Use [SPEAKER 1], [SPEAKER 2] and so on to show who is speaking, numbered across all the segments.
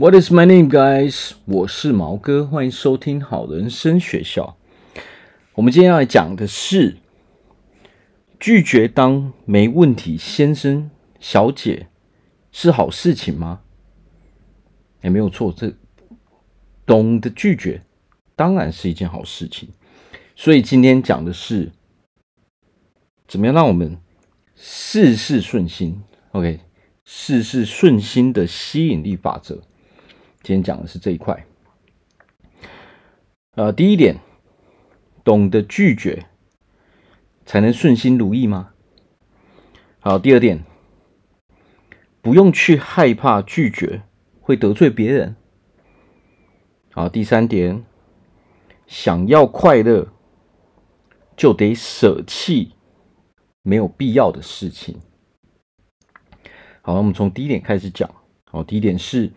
[SPEAKER 1] What is my name, guys？我是毛哥，欢迎收听好人生学校。我们今天要来讲的是拒绝当没问题先生、小姐是好事情吗？也没有错，这懂得拒绝当然是一件好事情。所以今天讲的是怎么样让我们事事顺心。OK，事事顺心的吸引力法则。今天讲的是这一块。呃，第一点，懂得拒绝才能顺心如意吗？好，第二点，不用去害怕拒绝会得罪别人。好，第三点，想要快乐就得舍弃没有必要的事情。好，我们从第一点开始讲。好，第一点是。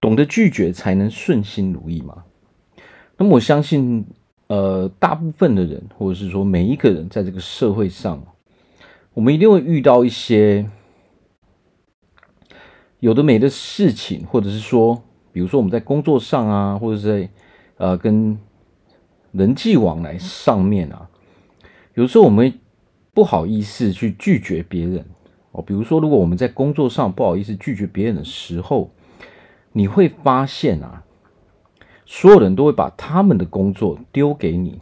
[SPEAKER 1] 懂得拒绝才能顺心如意吗？那么我相信，呃，大部分的人，或者是说每一个人，在这个社会上，我们一定会遇到一些有的没的事情，或者是说，比如说我们在工作上啊，或者是在呃跟人际往来上面啊，有时候我们不好意思去拒绝别人哦。比如说，如果我们在工作上不好意思拒绝别人的时候，你会发现啊，所有人都会把他们的工作丢给你。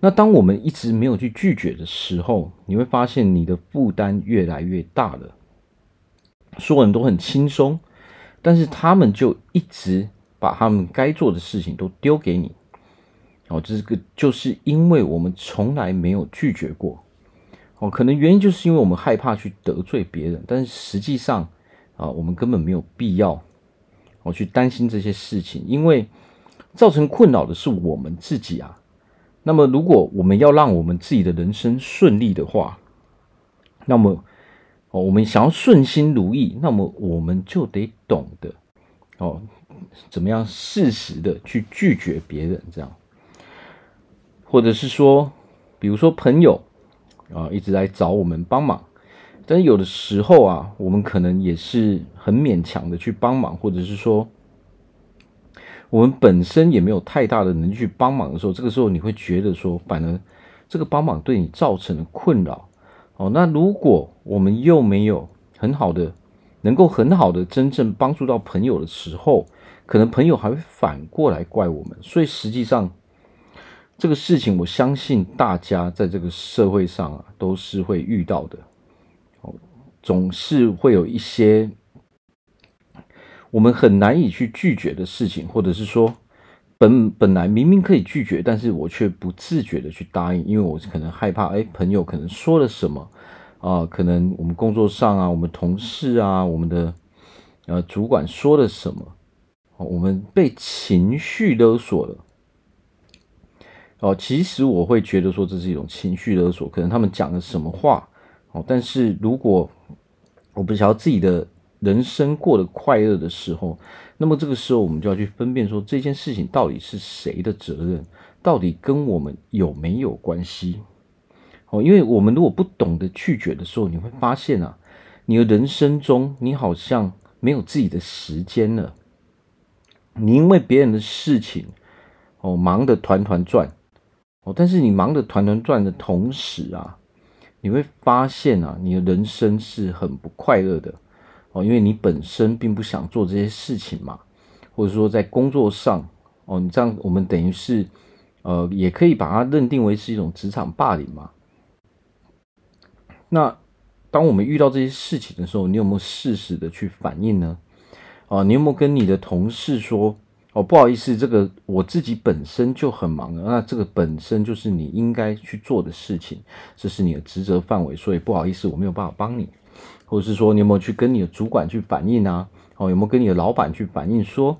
[SPEAKER 1] 那当我们一直没有去拒绝的时候，你会发现你的负担越来越大了。所有人都很轻松，但是他们就一直把他们该做的事情都丢给你。哦，这个就是因为我们从来没有拒绝过。哦，可能原因就是因为我们害怕去得罪别人，但是实际上啊，我们根本没有必要。我去担心这些事情，因为造成困扰的是我们自己啊。那么，如果我们要让我们自己的人生顺利的话，那么哦，我们想要顺心如意，那么我们就得懂得哦，怎么样适时的去拒绝别人，这样，或者是说，比如说朋友啊，一直来找我们帮忙。但是有的时候啊，我们可能也是很勉强的去帮忙，或者是说，我们本身也没有太大的能力去帮忙的时候，这个时候你会觉得说，反而这个帮忙对你造成了困扰。哦，那如果我们又没有很好的，能够很好的真正帮助到朋友的时候，可能朋友还会反过来怪我们。所以实际上，这个事情我相信大家在这个社会上啊，都是会遇到的。总是会有一些我们很难以去拒绝的事情，或者是说本本来明明可以拒绝，但是我却不自觉的去答应，因为我可能害怕，哎，朋友可能说了什么啊、可能我们工作上啊，我们同事啊，我们的呃主管说了什么，我们被情绪勒索了。哦，其实我会觉得说这是一种情绪勒索，可能他们讲了什么话，哦，但是如果我不晓得自己的人生过得快乐的时候，那么这个时候我们就要去分辨说，这件事情到底是谁的责任，到底跟我们有没有关系？哦，因为我们如果不懂得拒绝的时候，你会发现啊，你的人生中你好像没有自己的时间了，你因为别人的事情哦忙得团团转哦，但是你忙得团团转的同时啊。你会发现啊，你的人生是很不快乐的哦，因为你本身并不想做这些事情嘛，或者说在工作上哦，你这样我们等于是呃，也可以把它认定为是一种职场霸凌嘛。那当我们遇到这些事情的时候，你有没有适时的去反应呢？啊，你有没有跟你的同事说？哦，不好意思，这个我自己本身就很忙了，那这个本身就是你应该去做的事情，这是你的职责范围，所以不好意思，我没有办法帮你。或者是说，你有没有去跟你的主管去反映啊？哦，有没有跟你的老板去反映说，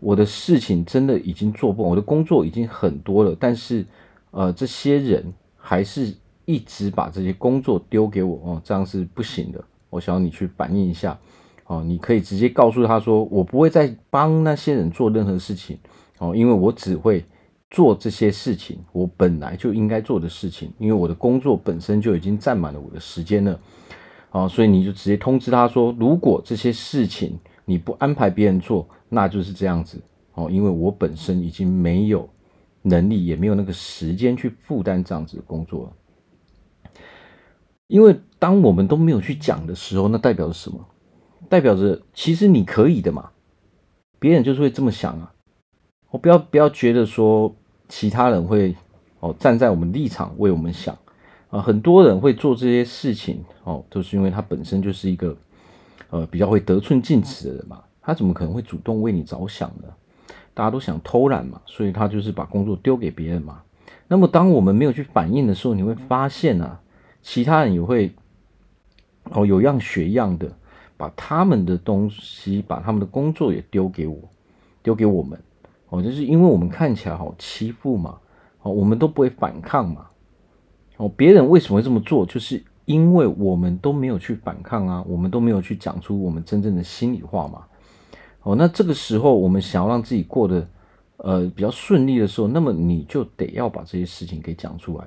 [SPEAKER 1] 我的事情真的已经做不完，我的工作已经很多了，但是呃，这些人还是一直把这些工作丢给我，哦，这样是不行的。我想要你去反映一下。哦，你可以直接告诉他说：“我不会再帮那些人做任何事情哦，因为我只会做这些事情，我本来就应该做的事情，因为我的工作本身就已经占满了我的时间了。哦，所以你就直接通知他说，如果这些事情你不安排别人做，那就是这样子哦。因为我本身已经没有能力，也没有那个时间去负担这样子的工作。因为当我们都没有去讲的时候，那代表着什么？代表着其实你可以的嘛。别人就是会这么想啊。我不要不要觉得说其他人会哦站在我们立场为我们想啊。很多人会做这些事情哦，都是因为他本身就是一个。呃，比较会得寸进尺的人嘛，他怎么可能会主动为你着想呢？大家都想偷懒嘛，所以他就是把工作丢给别人嘛。那么当我们没有去反应的时候，你会发现啊，其他人也会哦有样学样的，把他们的东西，把他们的工作也丢给我，丢给我们哦，就是因为我们看起来好欺负嘛，哦，我们都不会反抗嘛，哦，别人为什么会这么做？就是。因为我们都没有去反抗啊，我们都没有去讲出我们真正的心里话嘛。哦，那这个时候我们想要让自己过得呃比较顺利的时候，那么你就得要把这些事情给讲出来。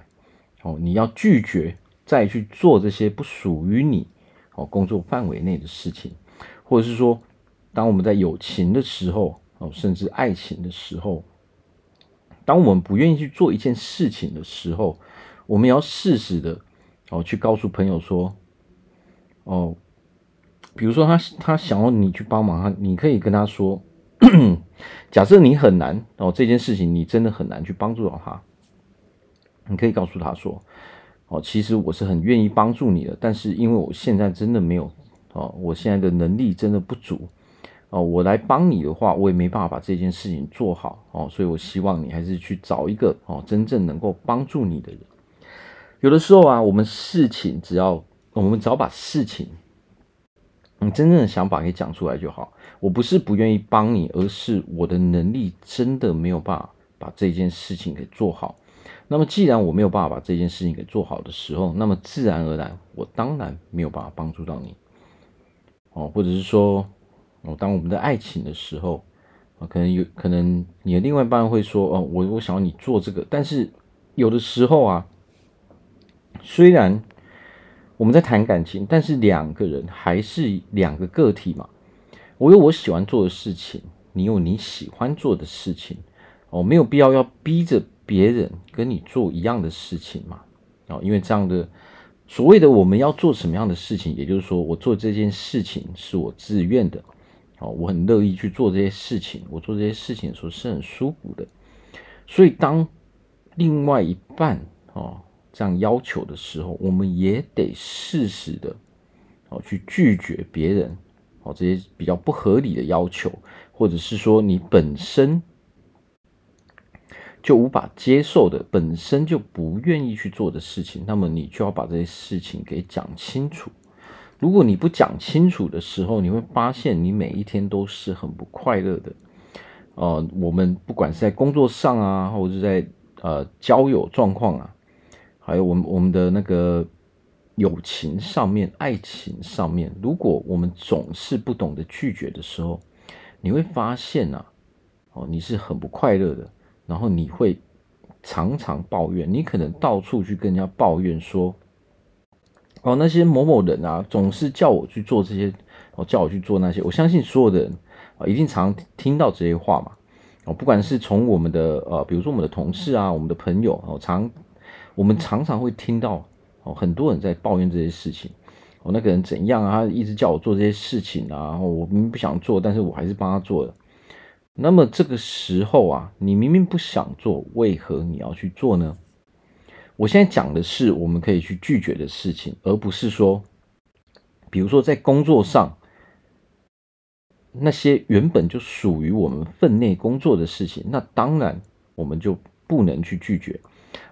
[SPEAKER 1] 哦，你要拒绝再去做这些不属于你哦工作范围内的事情，或者是说，当我们在友情的时候哦，甚至爱情的时候，当我们不愿意去做一件事情的时候，我们要适时的。哦，去告诉朋友说，哦，比如说他他想要你去帮忙，他你可以跟他说，假设你很难哦，这件事情你真的很难去帮助到他，你可以告诉他说，哦，其实我是很愿意帮助你的，但是因为我现在真的没有哦，我现在的能力真的不足哦，我来帮你的话，我也没办法把这件事情做好哦，所以我希望你还是去找一个哦，真正能够帮助你的人。有的时候啊，我们事情只要我们只要把事情，你真正的想法给讲出来就好。我不是不愿意帮你，而是我的能力真的没有办法把这件事情给做好。那么，既然我没有办法把这件事情给做好的时候，那么自然而然，我当然没有办法帮助到你。哦，或者是说，哦，当我们的爱情的时候，啊，可能有可能你的另外一半会说，哦，我我想要你做这个，但是有的时候啊。虽然我们在谈感情，但是两个人还是两个个体嘛。我有我喜欢做的事情，你有你喜欢做的事情，哦，没有必要要逼着别人跟你做一样的事情嘛。哦，因为这样的所谓的我们要做什么样的事情，也就是说，我做这件事情是我自愿的，哦，我很乐意去做这些事情，我做这些事情的时候是很舒服的。所以当另外一半哦。这样要求的时候，我们也得适时的哦去拒绝别人哦这些比较不合理的要求，或者是说你本身就无法接受的，本身就不愿意去做的事情，那么你就要把这些事情给讲清楚。如果你不讲清楚的时候，你会发现你每一天都是很不快乐的。呃，我们不管是在工作上啊，或者是在呃交友状况啊。还有我们我们的那个友情上面、爱情上面，如果我们总是不懂得拒绝的时候，你会发现啊，哦，你是很不快乐的，然后你会常常抱怨，你可能到处去跟人家抱怨说，哦，那些某某人啊，总是叫我去做这些，哦，叫我去做那些，我相信所有的人啊，一定常听到这些话嘛，哦，不管是从我们的呃，比如说我们的同事啊，我们的朋友哦，常。我们常常会听到哦，很多人在抱怨这些事情。哦，那个人怎样啊？他一直叫我做这些事情啊，然后我明明不想做，但是我还是帮他做了。那么这个时候啊，你明明不想做，为何你要去做呢？我现在讲的是我们可以去拒绝的事情，而不是说，比如说在工作上那些原本就属于我们分内工作的事情，那当然我们就不能去拒绝。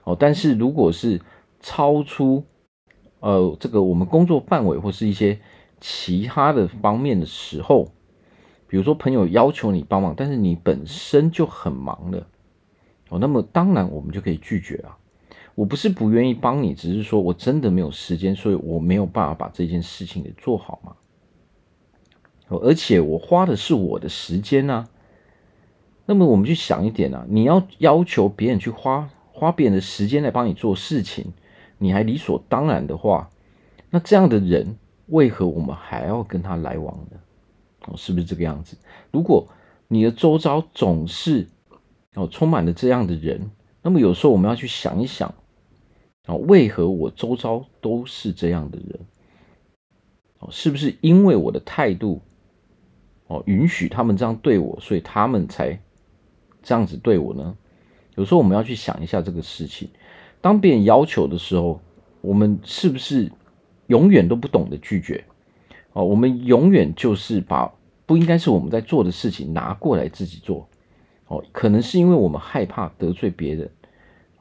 [SPEAKER 1] 哦，但是如果是超出呃这个我们工作范围或是一些其他的方面的时候，比如说朋友要求你帮忙，但是你本身就很忙了，哦，那么当然我们就可以拒绝啊。我不是不愿意帮你，只是说我真的没有时间，所以我没有办法把这件事情给做好嘛。而且我花的是我的时间啊。那么我们去想一点啊，你要要求别人去花。花别人的时间来帮你做事情，你还理所当然的话，那这样的人为何我们还要跟他来往呢？哦，是不是这个样子？如果你的周遭总是哦充满了这样的人，那么有时候我们要去想一想，啊，为何我周遭都是这样的人？哦，是不是因为我的态度哦允许他们这样对我，所以他们才这样子对我呢？有时候我们要去想一下这个事情。当别人要求的时候，我们是不是永远都不懂得拒绝？哦，我们永远就是把不应该是我们在做的事情拿过来自己做。哦，可能是因为我们害怕得罪别人。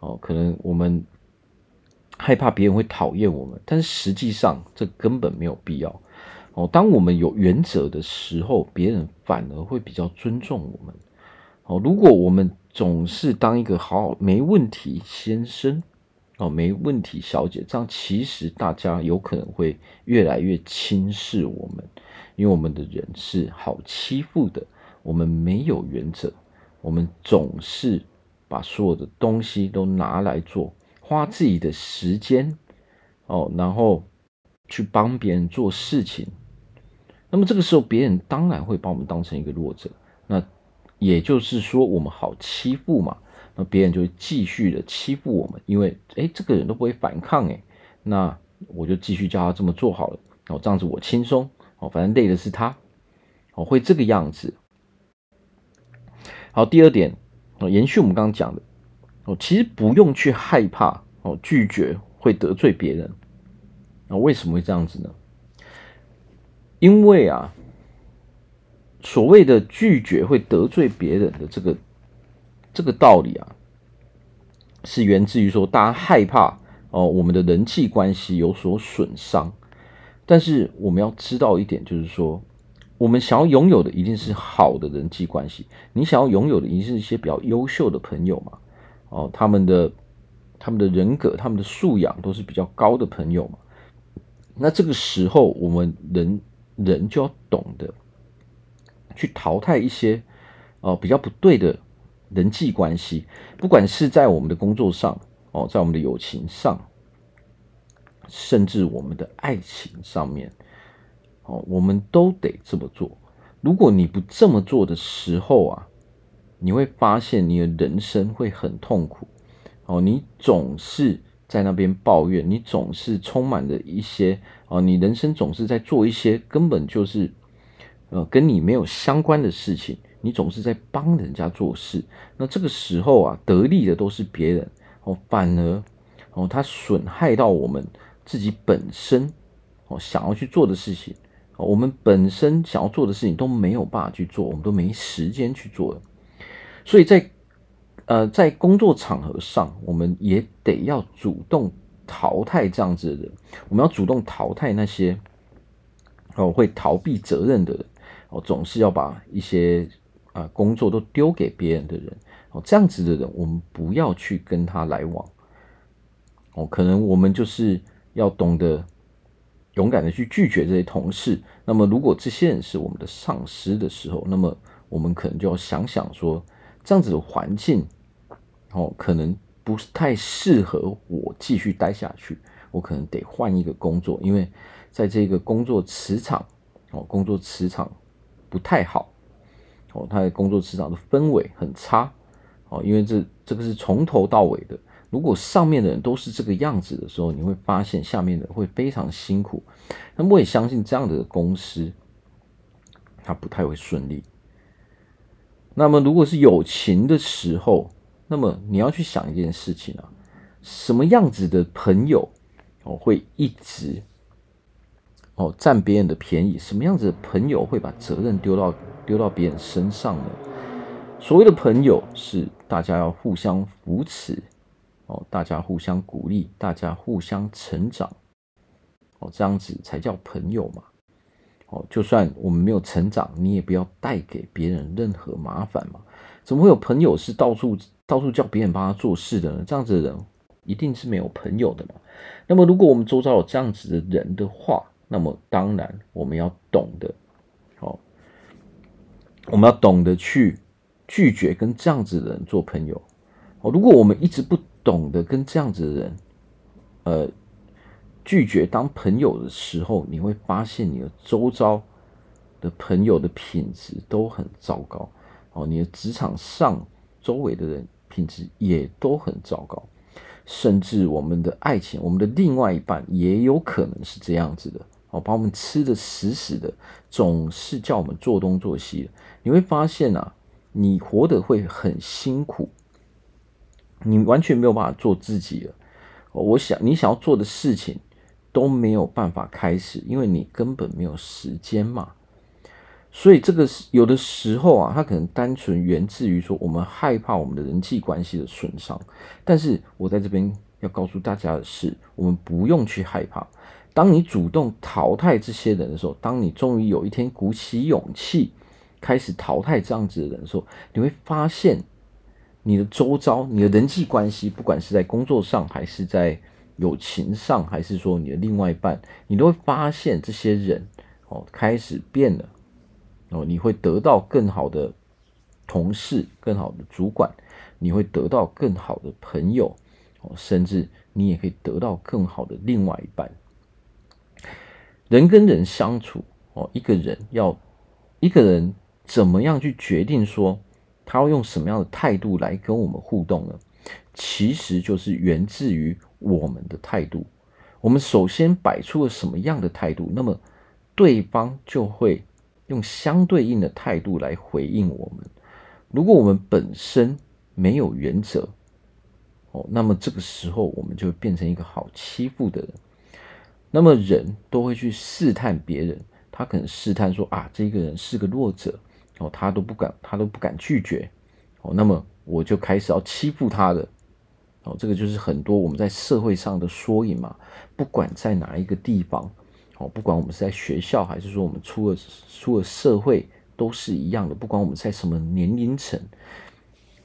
[SPEAKER 1] 哦，可能我们害怕别人会讨厌我们，但实际上这根本没有必要。哦，当我们有原则的时候，别人反而会比较尊重我们。哦，如果我们总是当一个好没问题先生，哦，没问题小姐，这样其实大家有可能会越来越轻视我们，因为我们的人是好欺负的，我们没有原则，我们总是把所有的东西都拿来做，花自己的时间，哦，然后去帮别人做事情，那么这个时候别人当然会把我们当成一个弱者，那。也就是说，我们好欺负嘛，那别人就会继续的欺负我们，因为诶，这个人都不会反抗诶，那我就继续叫他这么做好了，哦，这样子我轻松，哦，反正累的是他，哦，会这个样子。好，第二点，哦，延续我们刚刚讲的，哦，其实不用去害怕，哦，拒绝会得罪别人，那为什么会这样子呢？因为啊。所谓的拒绝会得罪别人的这个这个道理啊，是源自于说大家害怕哦，我们的人际关系有所损伤。但是我们要知道一点，就是说，我们想要拥有的一定是好的人际关系。你想要拥有的一定是一些比较优秀的朋友嘛？哦，他们的他们的人格、他们的素养都是比较高的朋友嘛？那这个时候，我们人人就要懂得。去淘汰一些哦比较不对的人际关系，不管是在我们的工作上哦，在我们的友情上，甚至我们的爱情上面哦，我们都得这么做。如果你不这么做的时候啊，你会发现你的人生会很痛苦哦。你总是在那边抱怨，你总是充满了一些哦，你人生总是在做一些根本就是。呃，跟你没有相关的事情，你总是在帮人家做事，那这个时候啊，得利的都是别人哦，反而哦，他损害到我们自己本身哦想要去做的事情，哦，我们本身想要做的事情都没有办法去做，我们都没时间去做，所以在呃在工作场合上，我们也得要主动淘汰这样子的人，我们要主动淘汰那些哦会逃避责任的人。哦，总是要把一些啊工作都丢给别人的人，哦，这样子的人，我们不要去跟他来往。哦，可能我们就是要懂得勇敢的去拒绝这些同事。那么，如果这些人是我们的上司的时候，那么我们可能就要想想说，这样子的环境，哦，可能不太适合我继续待下去。我可能得换一个工作，因为在这个工作磁场，哦，工作磁场。不太好哦，他的工作职场的氛围很差哦，因为这这个是从头到尾的。如果上面的人都是这个样子的时候，你会发现下面的会非常辛苦。那么我也相信这样的公司，它不太会顺利。那么如果是友情的时候，那么你要去想一件事情啊，什么样子的朋友哦会一直。哦，占别人的便宜，什么样子的朋友会把责任丢到丢到别人身上呢？所谓的朋友是大家要互相扶持，哦，大家互相鼓励，大家互相成长，哦，这样子才叫朋友嘛。哦，就算我们没有成长，你也不要带给别人任何麻烦嘛。怎么会有朋友是到处到处叫别人帮他做事的呢？这样子的人一定是没有朋友的嘛。那么，如果我们周遭有这样子的人的话，那么当然，我们要懂得，哦，我们要懂得去拒绝跟这样子的人做朋友。哦，如果我们一直不懂得跟这样子的人，呃，拒绝当朋友的时候，你会发现你的周遭的朋友的品质都很糟糕哦，你的职场上周围的人品质也都很糟糕，甚至我们的爱情，我们的另外一半也有可能是这样子的哦，把我们吃的死死的，总是叫我们做东做西的。你会发现啊，你活得会很辛苦，你完全没有办法做自己了。我想你想要做的事情都没有办法开始，因为你根本没有时间嘛。所以这个有的时候啊，它可能单纯源自于说我们害怕我们的人际关系的损伤。但是我在这边要告诉大家的是，我们不用去害怕。当你主动淘汰这些人的时候，当你终于有一天鼓起勇气开始淘汰这样子的人的时候，你会发现你的周遭、你的人际关系，不管是在工作上，还是在友情上，还是说你的另外一半，你都会发现这些人哦开始变了。哦，你会得到更好的同事，更好的主管，你会得到更好的朋友，哦，甚至你也可以得到更好的另外一半。人跟人相处，哦，一个人要一个人怎么样去决定说他要用什么样的态度来跟我们互动呢？其实就是源自于我们的态度。我们首先摆出了什么样的态度，那么对方就会。用相对应的态度来回应我们。如果我们本身没有原则，哦，那么这个时候我们就变成一个好欺负的人。那么人都会去试探别人，他可能试探说啊，这个人是个弱者，哦，他都不敢，他都不敢拒绝，哦，那么我就开始要欺负他的。哦，这个就是很多我们在社会上的缩影嘛，不管在哪一个地方。哦不管我们是在学校，还是说我们出了出了社会，都是一样的。不管我们在什么年龄层，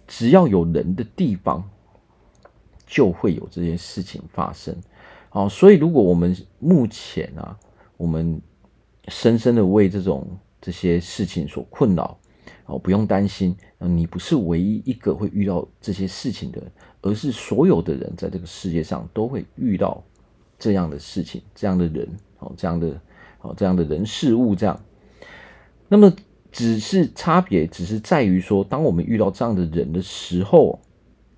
[SPEAKER 1] 只要有人的地方，就会有这些事情发生。好，所以如果我们目前啊，我们深深的为这种这些事情所困扰，哦，不用担心，你不是唯一一个会遇到这些事情的人，而是所有的人在这个世界上都会遇到这样的事情，这样的人。哦，这样的哦，这样的人事物这样，那么只是差别，只是在于说，当我们遇到这样的人的时候，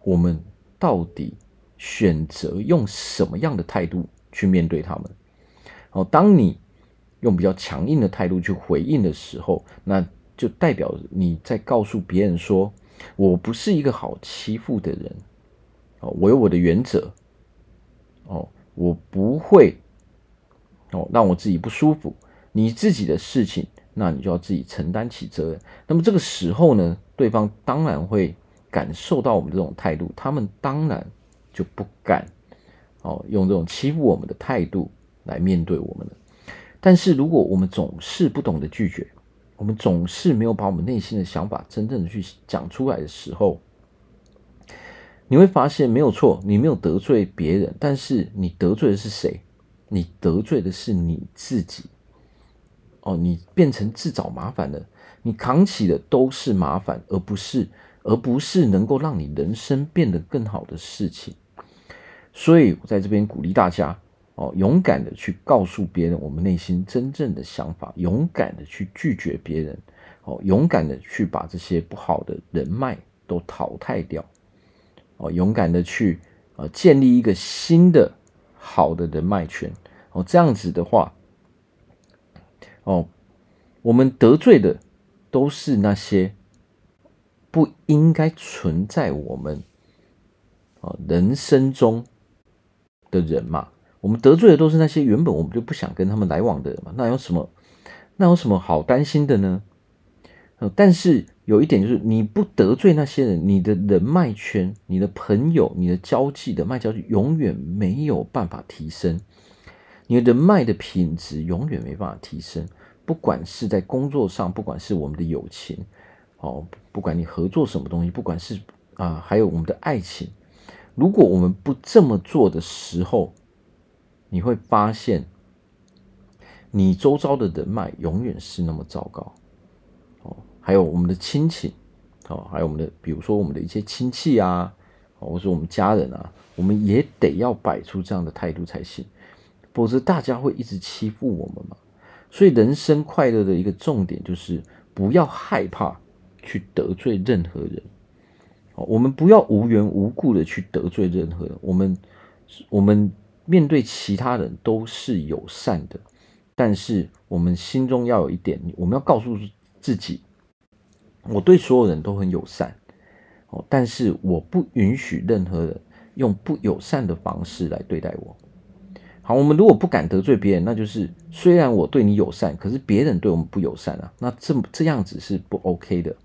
[SPEAKER 1] 我们到底选择用什么样的态度去面对他们？哦，当你用比较强硬的态度去回应的时候，那就代表你在告诉别人说，我不是一个好欺负的人，哦，我有我的原则，哦，我不会。哦，让我自己不舒服，你自己的事情，那你就要自己承担起责任。那么这个时候呢，对方当然会感受到我们这种态度，他们当然就不敢哦用这种欺负我们的态度来面对我们了。但是如果我们总是不懂得拒绝，我们总是没有把我们内心的想法真正的去讲出来的时候，你会发现没有错，你没有得罪别人，但是你得罪的是谁？你得罪的是你自己，哦，你变成自找麻烦了，你扛起的都是麻烦，而不是而不是能够让你人生变得更好的事情。所以我在这边鼓励大家，哦，勇敢的去告诉别人我们内心真正的想法，勇敢的去拒绝别人，哦，勇敢的去把这些不好的人脉都淘汰掉，哦，勇敢的去呃建立一个新的。好的人脉圈哦，这样子的话，哦，我们得罪的都是那些不应该存在我们啊人生中的人嘛。我们得罪的都是那些原本我们就不想跟他们来往的人嘛。那有什么？那有什么好担心的呢？但是有一点就是，你不得罪那些人，你的人脉圈、你的朋友、你的交际的脉交际，永远没有办法提升。你的人脉的品质永远没办法提升。不管是在工作上，不管是我们的友情，哦，不管你合作什么东西，不管是啊，还有我们的爱情，如果我们不这么做的时候，你会发现，你周遭的人脉永远是那么糟糕。哦还有我们的亲情，哦，还有我们的，比如说我们的一些亲戚啊，或者我们家人啊，我们也得要摆出这样的态度才行，否则大家会一直欺负我们嘛。所以人生快乐的一个重点就是不要害怕去得罪任何人。我们不要无缘无故的去得罪任何人。我们我们面对其他人都是友善的，但是我们心中要有一点，我们要告诉自己，我对所有人都很友善。哦，但是我不允许任何人用不友善的方式来对待我。好，我们如果不敢得罪别人，那就是虽然我对你友善，可是别人对我们不友善啊，那这这样子是不 OK 的。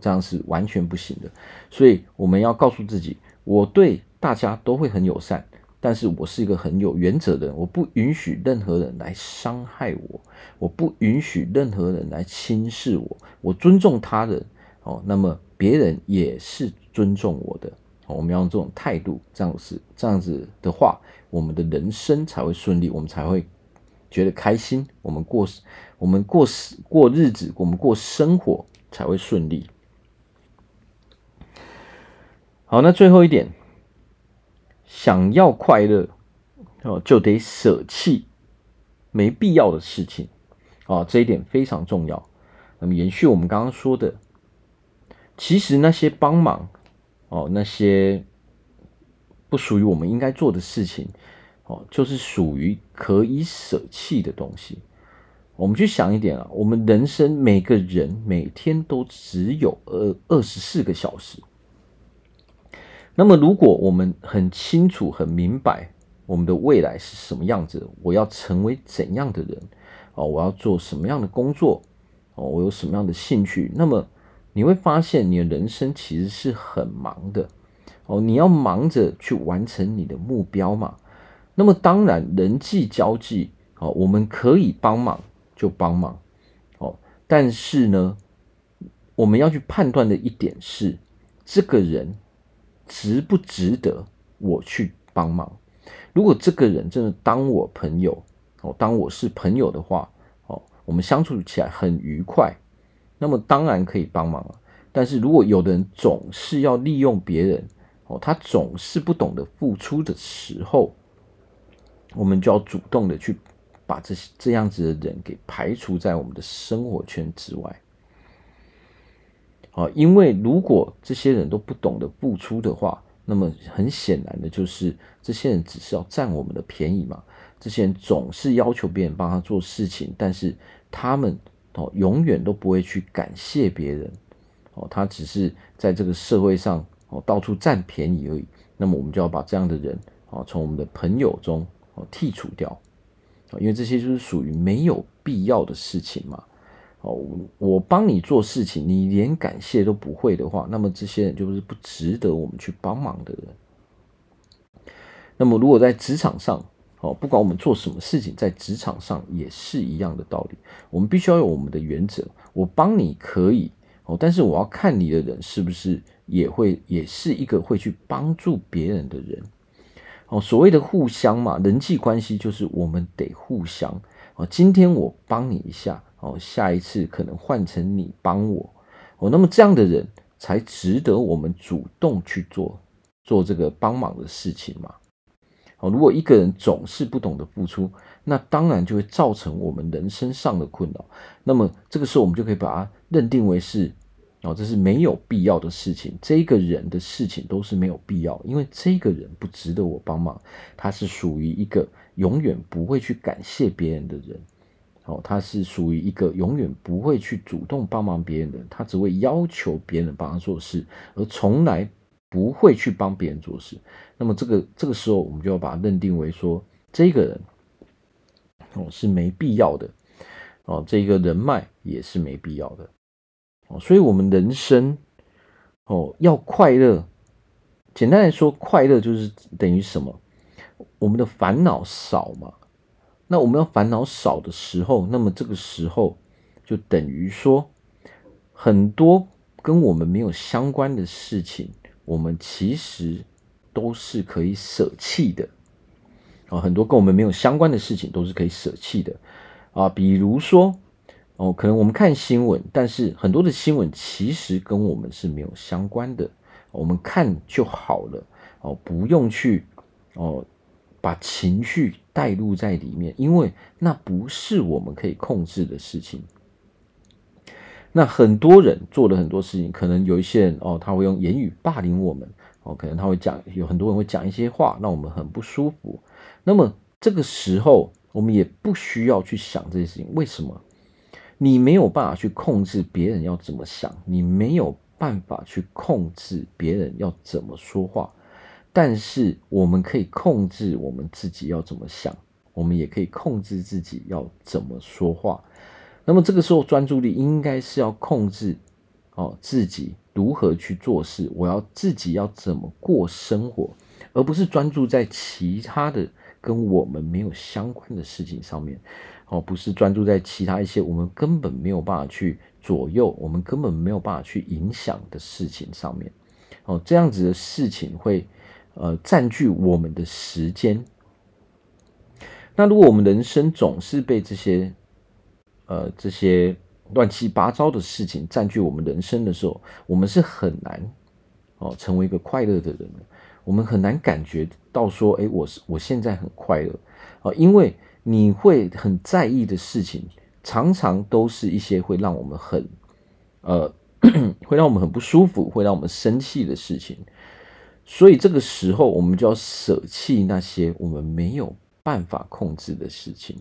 [SPEAKER 1] 这样是完全不行的。所以我们要告诉自己，我对大家都会很友善，但是我是一个很有原则的人，我不允许任何人来伤害我，我不允许任何人来轻视我，我尊重他人。哦，那么。别人也是尊重我的，我们要用这种态度，这样子这样子的话，我们的人生才会顺利，我们才会觉得开心，我们过我们过过日子，我们过生活才会顺利。好，那最后一点，想要快乐哦，就得舍弃没必要的事情哦，这一点非常重要。那么延续我们刚刚说的。其实那些帮忙哦，那些不属于我们应该做的事情哦，就是属于可以舍弃的东西。我们去想一点啊，我们人生每个人每天都只有二二十四个小时。那么，如果我们很清楚、很明白我们的未来是什么样子，我要成为怎样的人哦，我要做什么样的工作哦，我有什么样的兴趣，那么。你会发现，你的人生其实是很忙的哦。你要忙着去完成你的目标嘛。那么，当然人际交际哦，我们可以帮忙就帮忙哦。但是呢，我们要去判断的一点是，这个人值不值得我去帮忙？如果这个人真的当我朋友哦，当我是朋友的话哦，我们相处起来很愉快。那么当然可以帮忙了，但是如果有的人总是要利用别人，哦，他总是不懂得付出的时候，我们就要主动的去把这些这样子的人给排除在我们的生活圈之外。啊，因为如果这些人都不懂得付出的话，那么很显然的就是这些人只是要占我们的便宜嘛。这些人总是要求别人帮他做事情，但是他们。哦，永远都不会去感谢别人，哦，他只是在这个社会上哦到处占便宜而已。那么我们就要把这样的人哦从我们的朋友中哦剔除掉，因为这些就是属于没有必要的事情嘛。哦，我帮你做事情，你连感谢都不会的话，那么这些人就是不值得我们去帮忙的人。那么如果在职场上，哦，不管我们做什么事情，在职场上也是一样的道理。我们必须要有我们的原则。我帮你可以哦，但是我要看你的人是不是也会，也是一个会去帮助别人的人。哦，所谓的互相嘛，人际关系就是我们得互相。哦，今天我帮你一下，哦，下一次可能换成你帮我。哦，那么这样的人才值得我们主动去做做这个帮忙的事情嘛。哦如果一个人总是不懂得付出，那当然就会造成我们人生上的困扰。那么这个时候，我们就可以把它认定为是，哦，这是没有必要的事情。这个人的事情都是没有必要，因为这个人不值得我帮忙。他是属于一个永远不会去感谢别人的人，哦，他是属于一个永远不会去主动帮忙别人的。他只会要求别人帮他做事，而从来。不会去帮别人做事，那么这个这个时候，我们就要把它认定为说，这个人哦是没必要的哦，这个人脉也是没必要的哦，所以，我们人生哦要快乐，简单来说，快乐就是等于什么？我们的烦恼少嘛。那我们要烦恼少的时候，那么这个时候就等于说，很多跟我们没有相关的事情。我们其实都是可以舍弃的啊，很多跟我们没有相关的事情都是可以舍弃的啊。比如说哦，可能我们看新闻，但是很多的新闻其实跟我们是没有相关的，我们看就好了哦，不用去哦把情绪带入在里面，因为那不是我们可以控制的事情。那很多人做了很多事情，可能有一些人哦，他会用言语霸凌我们哦，可能他会讲，有很多人会讲一些话，让我们很不舒服。那么这个时候，我们也不需要去想这些事情。为什么？你没有办法去控制别人要怎么想，你没有办法去控制别人要怎么说话，但是我们可以控制我们自己要怎么想，我们也可以控制自己要怎么说话。那么这个时候，专注力应该是要控制哦自己如何去做事，我要自己要怎么过生活，而不是专注在其他的跟我们没有相关的事情上面，哦，不是专注在其他一些我们根本没有办法去左右，我们根本没有办法去影响的事情上面，哦，这样子的事情会呃占据我们的时间。那如果我们人生总是被这些呃，这些乱七八糟的事情占据我们人生的时候，我们是很难哦成为一个快乐的人。我们很难感觉到说，哎，我是我现在很快乐啊，因为你会很在意的事情，常常都是一些会让我们很呃，会让我们很不舒服，会让我们生气的事情。所以这个时候，我们就要舍弃那些我们没有办法控制的事情。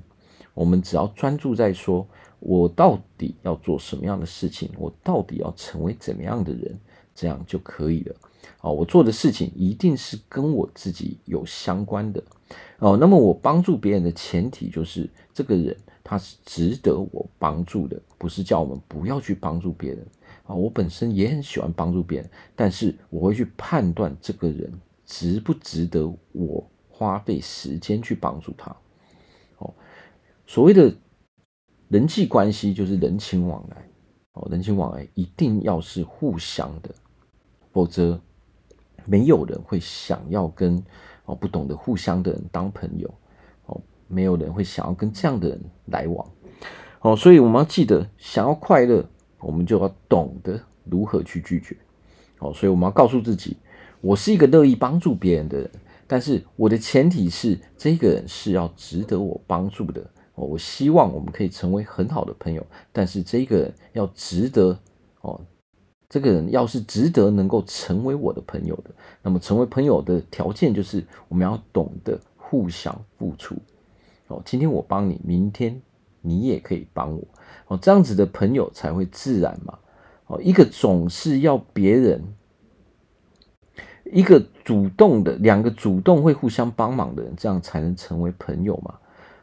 [SPEAKER 1] 我们只要专注在说，我到底要做什么样的事情，我到底要成为怎么样的人，这样就可以了。哦，我做的事情一定是跟我自己有相关的。哦，那么我帮助别人的前提就是，这个人他是值得我帮助的，不是叫我们不要去帮助别人。我本身也很喜欢帮助别人，但是我会去判断这个人值不值得我花费时间去帮助他。哦所谓的人际关系就是人情往来，哦，人情往来一定要是互相的，否则没有人会想要跟哦不懂得互相的人当朋友，哦，没有人会想要跟这样的人来往，哦，所以我们要记得，想要快乐，我们就要懂得如何去拒绝，哦，所以我们要告诉自己，我是一个乐意帮助别人的人，但是我的前提是这个人是要值得我帮助的。哦我希望我们可以成为很好的朋友，但是这个人要值得哦，这个人要是值得能够成为我的朋友的，那么成为朋友的条件就是我们要懂得互相付出。哦，今天我帮你，明天你也可以帮我。哦，这样子的朋友才会自然嘛。哦，一个总是要别人，一个主动的，两个主动会互相帮忙的人，这样才能成为朋友嘛。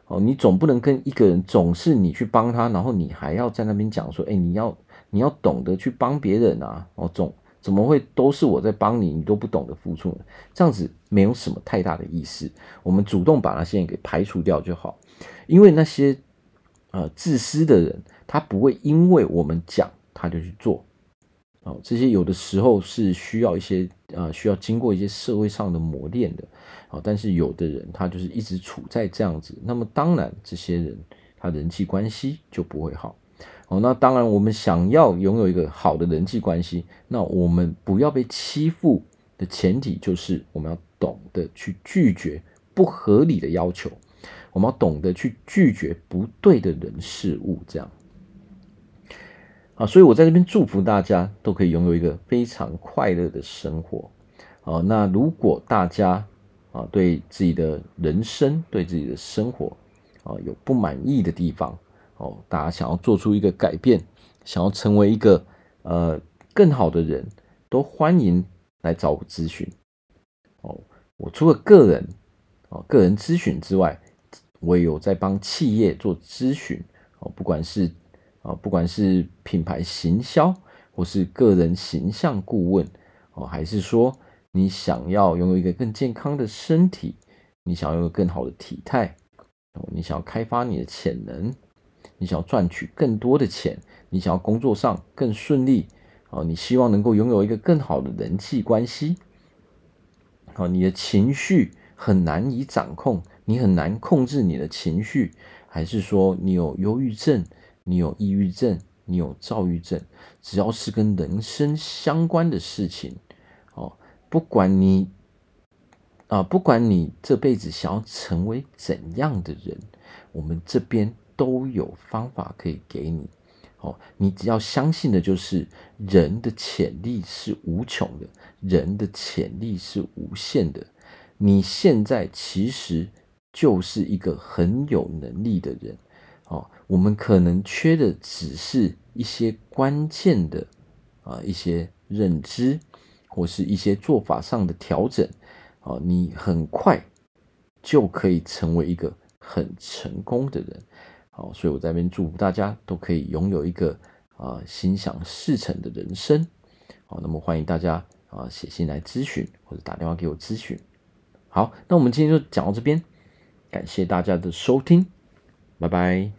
[SPEAKER 1] 哦，你总不能跟一个人总是你去帮他，然后你还要在那边讲说，哎，你要你要懂得去帮别人啊！哦，总怎么会都是我在帮你，你都不懂得付出呢？这样子没有什么太大的意思。我们主动把那些人给排除掉就好，因为那些呃自私的人，他不会因为我们讲他就去做。哦，这些有的时候是需要一些呃需要经过一些社会上的磨练的。哦，但是有的人他就是一直处在这样子，那么当然这些人他人际关系就不会好。哦，那当然我们想要拥有一个好的人际关系，那我们不要被欺负的前提就是我们要懂得去拒绝不合理的要求，我们要懂得去拒绝不对的人事物，这样。啊，所以我在这边祝福大家都可以拥有一个非常快乐的生活。啊，那如果大家啊，对自己的人生、对自己的生活啊有不满意的地方哦，大家想要做出一个改变，想要成为一个呃更好的人，都欢迎来找我咨询哦。我除了个人啊个人咨询之外，我也有在帮企业做咨询哦，不管是啊不管是品牌行销，或是个人形象顾问哦，还是说。你想要拥有一个更健康的身体，你想要有更好的体态，你想要开发你的潜能，你想要赚取更多的钱，你想要工作上更顺利，哦，你希望能够拥有一个更好的人际关系，哦，你的情绪很难以掌控，你很难控制你的情绪，还是说你有忧郁症，你有抑郁症，你有躁郁症，只要是跟人生相关的事情。哦不管你啊，不管你这辈子想要成为怎样的人，我们这边都有方法可以给你。哦，你只要相信的就是人的潜力是无穷的，人的潜力是无限的。你现在其实就是一个很有能力的人。哦，我们可能缺的只是一些关键的啊一些认知，或是一些做法上的调整。啊，你很快就可以成为一个很成功的人。好，所以我在这边祝福大家都可以拥有一个啊心想事成的人生。好，那么欢迎大家啊写信来咨询或者打电话给我咨询。好，那我们今天就讲到这边，感谢大家的收听，拜拜。